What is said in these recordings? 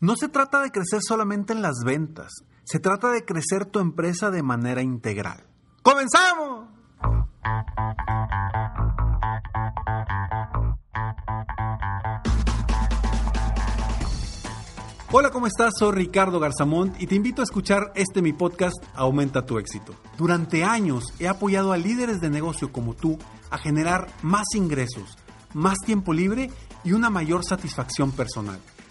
No se trata de crecer solamente en las ventas, se trata de crecer tu empresa de manera integral. ¡Comenzamos! Hola, ¿cómo estás? Soy Ricardo Garzamont y te invito a escuchar este mi podcast Aumenta tu éxito. Durante años he apoyado a líderes de negocio como tú a generar más ingresos, más tiempo libre y una mayor satisfacción personal.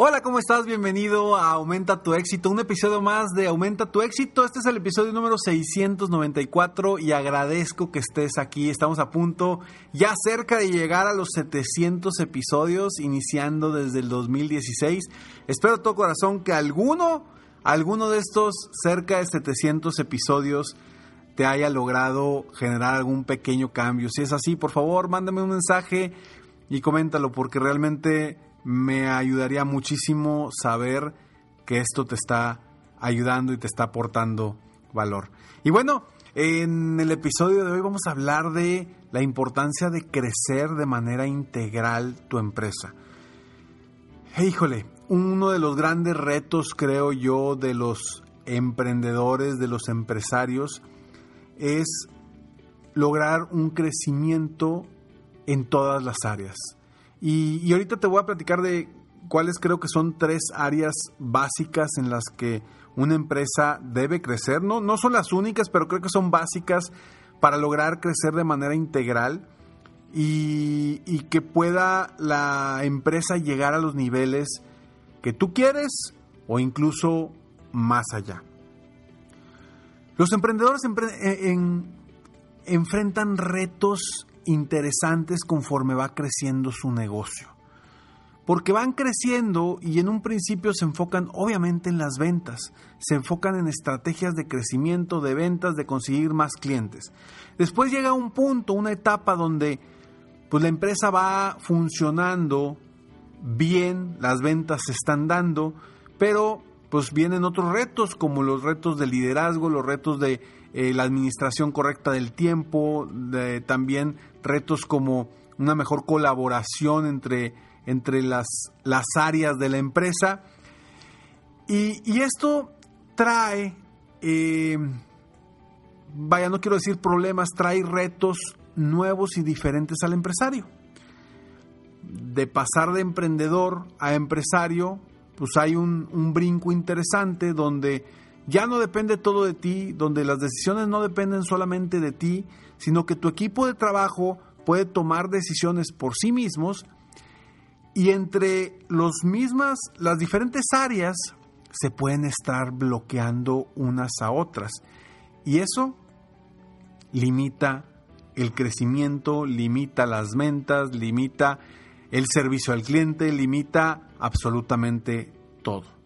Hola, ¿cómo estás? Bienvenido a Aumenta tu éxito, un episodio más de Aumenta tu éxito. Este es el episodio número 694 y agradezco que estés aquí. Estamos a punto, ya cerca de llegar a los 700 episodios, iniciando desde el 2016. Espero de todo corazón que alguno, alguno de estos cerca de 700 episodios te haya logrado generar algún pequeño cambio. Si es así, por favor, mándame un mensaje y coméntalo porque realmente me ayudaría muchísimo saber que esto te está ayudando y te está aportando valor. Y bueno, en el episodio de hoy vamos a hablar de la importancia de crecer de manera integral tu empresa. híjole, uno de los grandes retos, creo yo, de los emprendedores, de los empresarios, es lograr un crecimiento en todas las áreas. Y, ahorita te voy a platicar de cuáles creo que son tres áreas básicas en las que una empresa debe crecer. No, no son las únicas, pero creo que son básicas para lograr crecer de manera integral y, y, que pueda la empresa llegar a los niveles que tú quieres o incluso más allá. Los emprendedores enfrentan retos interesantes conforme va creciendo su negocio. Porque van creciendo y en un principio se enfocan obviamente en las ventas, se enfocan en estrategias de crecimiento, de ventas, de conseguir más clientes. Después llega un punto, una etapa donde pues la empresa va funcionando bien, las ventas se están dando, pero pues vienen otros retos como los retos de liderazgo, los retos de eh, la administración correcta del tiempo, también retos como una mejor colaboración entre, entre las, las áreas de la empresa. Y, esto trae, eh, vaya, no quiero decir problemas, trae retos nuevos y diferentes al empresario. De pasar de emprendedor a empresario, pues hay un, un brinco interesante donde ya no depende todo de ti, donde las decisiones no dependen solamente de ti, sino que tu equipo de trabajo puede tomar decisiones por sí mismos y entre los mismas, las diferentes áreas se pueden estar bloqueando unas a otras. Y eso limita el crecimiento, limita las ventas, limita el servicio al cliente, limita absolutamente todo.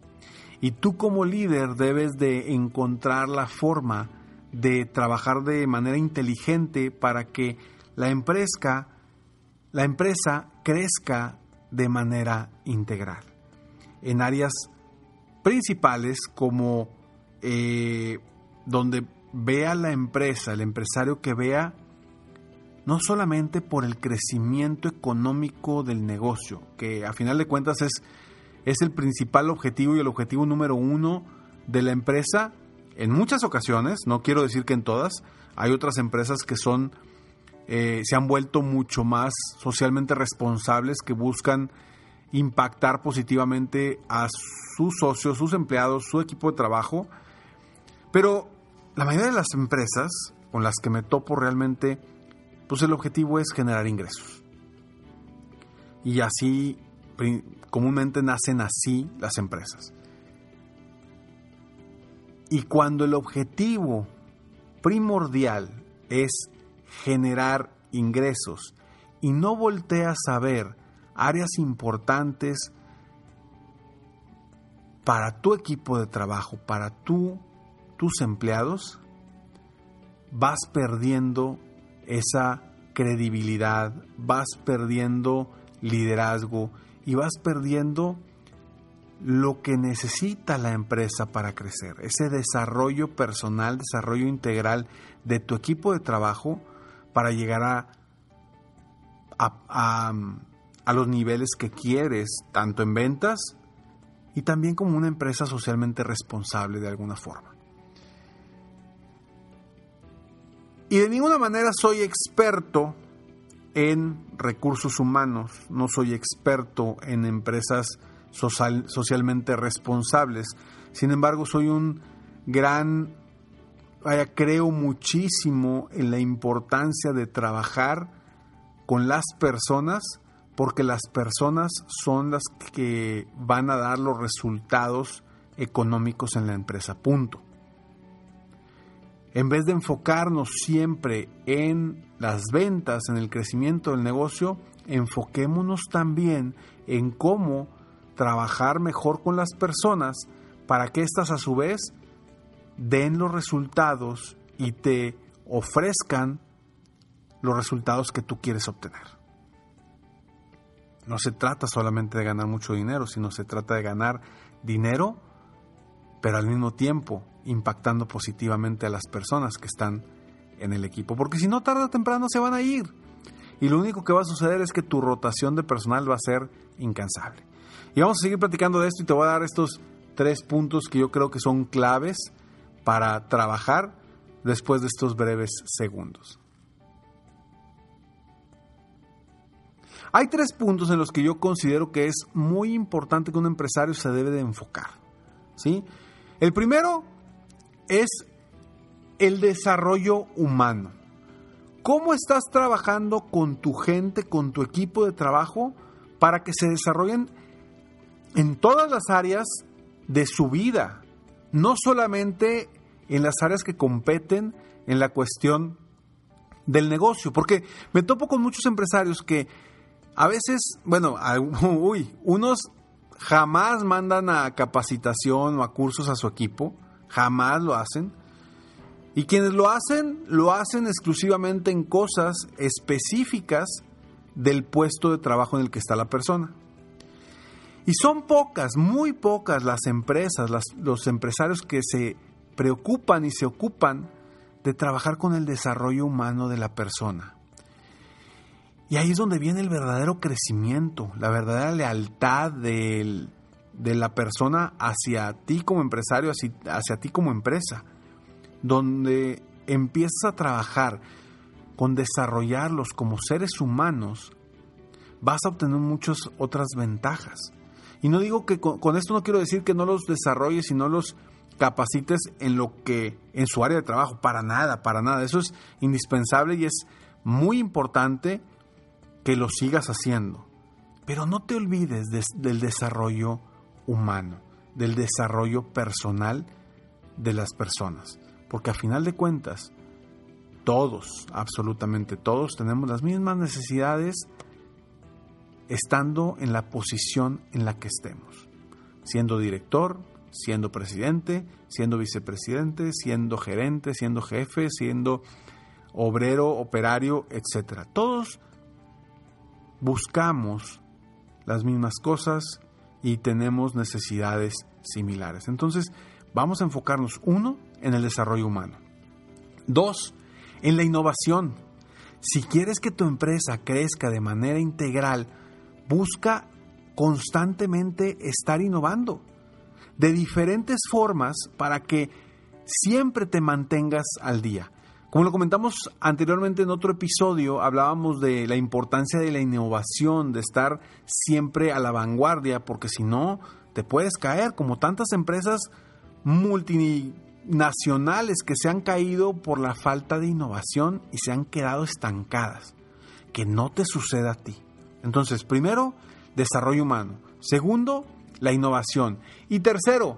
Y tú como líder debes de encontrar la forma de trabajar de manera inteligente para que la empresa, la empresa crezca de manera integral. En áreas principales como eh, donde vea la empresa, el empresario que vea no solamente por el crecimiento económico del negocio, que a final de cuentas es es el principal objetivo y el objetivo número uno de la empresa en muchas ocasiones, no quiero decir que en todas, hay otras empresas que son, eh, se han vuelto mucho más socialmente responsables, que buscan impactar positivamente a sus socios, sus empleados, su equipo de trabajo, pero la mayoría de las empresas con las que me topo realmente, pues el objetivo es generar ingresos. Y así comúnmente nacen así las empresas. Y cuando el objetivo primordial es generar ingresos y no volteas a ver áreas importantes para tu equipo de trabajo, para tus empleados, vas perdiendo esa credibilidad, vas perdiendo liderazgo y vas perdiendo lo que necesita la empresa para crecer, ese desarrollo personal, desarrollo integral de tu equipo de trabajo para llegar a, a, los niveles que quieres, tanto en ventas y también como una empresa socialmente responsable de alguna forma. Y de ninguna manera soy experto en recursos humanos, no soy experto en empresas socialmente responsables. Sin embargo, soy un gran, creo muchísimo en la importancia de trabajar con las personas porque las personas son las que van a dar los resultados económicos en la empresa, punto. En vez de enfocarnos siempre en las ventas, en el crecimiento del negocio, enfoquémonos también en cómo trabajar mejor con las personas para que éstas a su vez den los resultados y te ofrezcan los resultados que tú quieres obtener. No se trata solamente de ganar mucho dinero, sino se trata de ganar dinero, pero al mismo tiempo impactando positivamente a las personas que están en el equipo. Porque si no, tarde o temprano se van a ir. Y lo único que va a suceder es que tu rotación de personal va a ser incansable. Y vamos a seguir platicando de esto y te voy a dar estos tres puntos que yo creo que son claves para trabajar después de estos breves segundos. Hay tres puntos en los que yo considero que es muy importante que un empresario se debe de enfocar. ¿sí? El primero es el desarrollo humano. ¿Cómo estás trabajando con tu gente, con tu equipo de trabajo para que se desarrollen en todas las áreas de su vida, no solamente en las áreas que competen en la cuestión del negocio, porque me topo con muchos empresarios que a veces, bueno, uy, unos jamás mandan a capacitación o a cursos a su equipo, jamás lo hacen, y quienes lo hacen, lo hacen exclusivamente en cosas específicas del puesto de trabajo en el que está la persona. Y son pocas, muy pocas las empresas, los empresarios que se preocupan y se ocupan de trabajar con el desarrollo humano de la persona. Y ahí es donde viene el verdadero crecimiento, la verdadera lealtad de la persona hacia ti como empresario, hacia, hacia ti como empresa, donde empiezas a trabajar con desarrollarlos como seres humanos, vas a obtener muchas otras ventajas. Y no digo que con, esto no quiero decir que no los desarrolles y no los capacites en lo que en su área de trabajo, para nada, para nada. Eso es indispensable y es muy importante que lo sigas haciendo. Pero no te olvides del desarrollo humano, del desarrollo personal de las personas, porque a final de cuentas todos, absolutamente todos tenemos las mismas necesidades estando en la posición en la que estemos, siendo director, siendo presidente, siendo vicepresidente, siendo gerente, siendo jefe, siendo obrero, operario, etc. Todos buscamos las mismas cosas y tenemos necesidades similares. Entonces, vamos a enfocarnos, uno, en el desarrollo humano. Dos, en la innovación. Si quieres que tu empresa crezca de manera integral, busca constantemente estar innovando de diferentes formas para que siempre te mantengas al día. Como lo comentamos anteriormente en otro episodio, hablábamos de la importancia de la innovación, de estar siempre a la vanguardia, porque si no, te puedes caer, como tantas empresas multinacionales que se han caído por la falta de innovación y se han quedado estancadas. Que no te suceda a ti. Entonces, primero, desarrollo humano. Segundo, la innovación. Y tercero,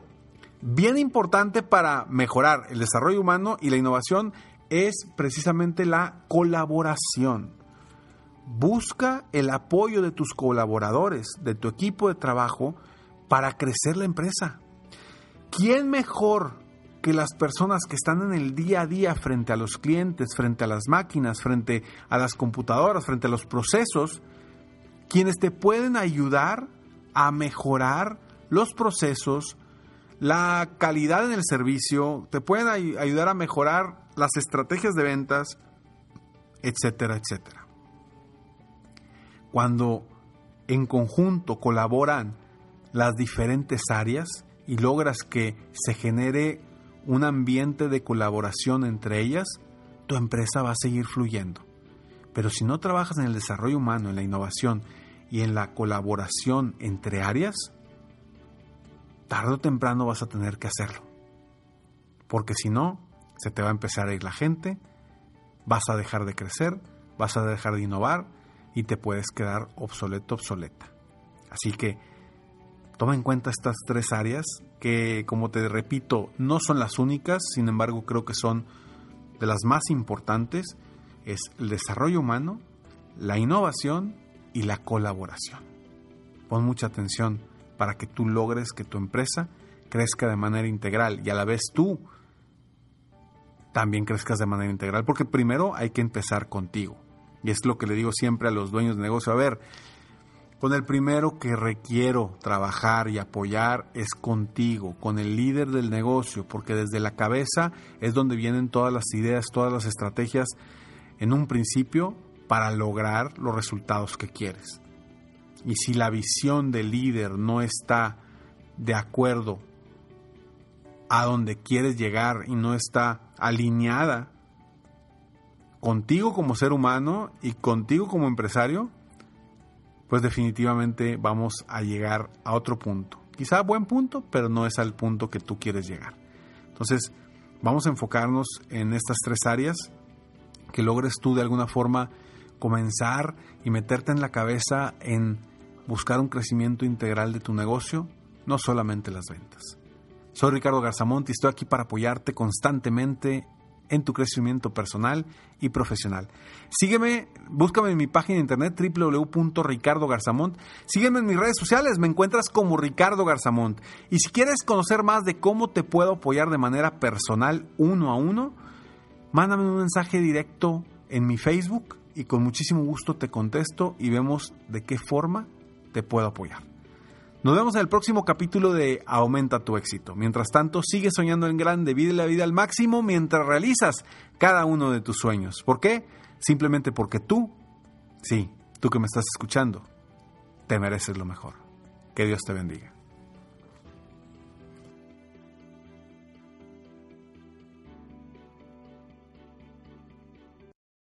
bien importante para mejorar el desarrollo humano y la innovación es precisamente la colaboración. Busca el apoyo de tus colaboradores, de tu equipo de trabajo, para crecer la empresa. ¿Quién mejor que las personas que están en el día a día frente a los clientes, frente a las máquinas, frente a las computadoras, frente a los procesos, quienes te pueden ayudar a mejorar los procesos, la calidad en el servicio, te pueden ayudar a mejorar las estrategias de ventas, etcétera, etcétera. Cuando en conjunto colaboran las diferentes áreas y logras que se genere un ambiente de colaboración entre ellas, tu empresa va a seguir fluyendo. Pero si no trabajas en el desarrollo humano, en la innovación y en la colaboración entre áreas, tarde o temprano vas a tener que hacerlo. Porque si no, se te va a empezar a ir la gente, vas a dejar de crecer, vas a dejar de innovar y te puedes quedar obsoleto, obsoleta. Así que toma en cuenta estas tres áreas que, como te repito, no son las únicas, sin embargo creo que son de las más importantes, es el desarrollo humano, la innovación y la colaboración. Pon mucha atención para que tú logres que tu empresa crezca de manera integral y a la vez tú también crezcas de manera integral, porque primero hay que empezar contigo. Y es lo que le digo siempre a los dueños de negocio. A ver, con el primero que requiero trabajar y apoyar es contigo, con el líder del negocio, porque desde la cabeza es donde vienen todas las ideas, todas las estrategias en un principio para lograr los resultados que quieres. Y si la visión del líder no está de acuerdo a donde quieres llegar y no está alineada contigo como ser humano y contigo como empresario, pues definitivamente vamos a llegar a otro punto. Quizá buen punto, pero no es al punto que tú quieres llegar. Entonces, vamos a enfocarnos en estas tres áreas, que logres tú de alguna forma comenzar y meterte en la cabeza en buscar un crecimiento integral de tu negocio, no solamente las ventas. Soy Ricardo Garzamont y estoy aquí para apoyarte constantemente en tu crecimiento personal y profesional. Sígueme, búscame en mi página de internet www.ricardogarzamont. Sígueme en mis redes sociales, me encuentras como Ricardo Garzamont. Y si quieres conocer más de cómo te puedo apoyar de manera personal uno a uno, mándame un mensaje directo en mi Facebook y con muchísimo gusto te contesto y vemos de qué forma te puedo apoyar. Nos vemos en el próximo capítulo de Aumenta tu éxito. Mientras tanto, sigue soñando en grande, vive la vida al máximo mientras realizas cada uno de tus sueños. ¿Por qué? Simplemente porque tú, sí, tú que me estás escuchando, te mereces lo mejor. Que Dios te bendiga.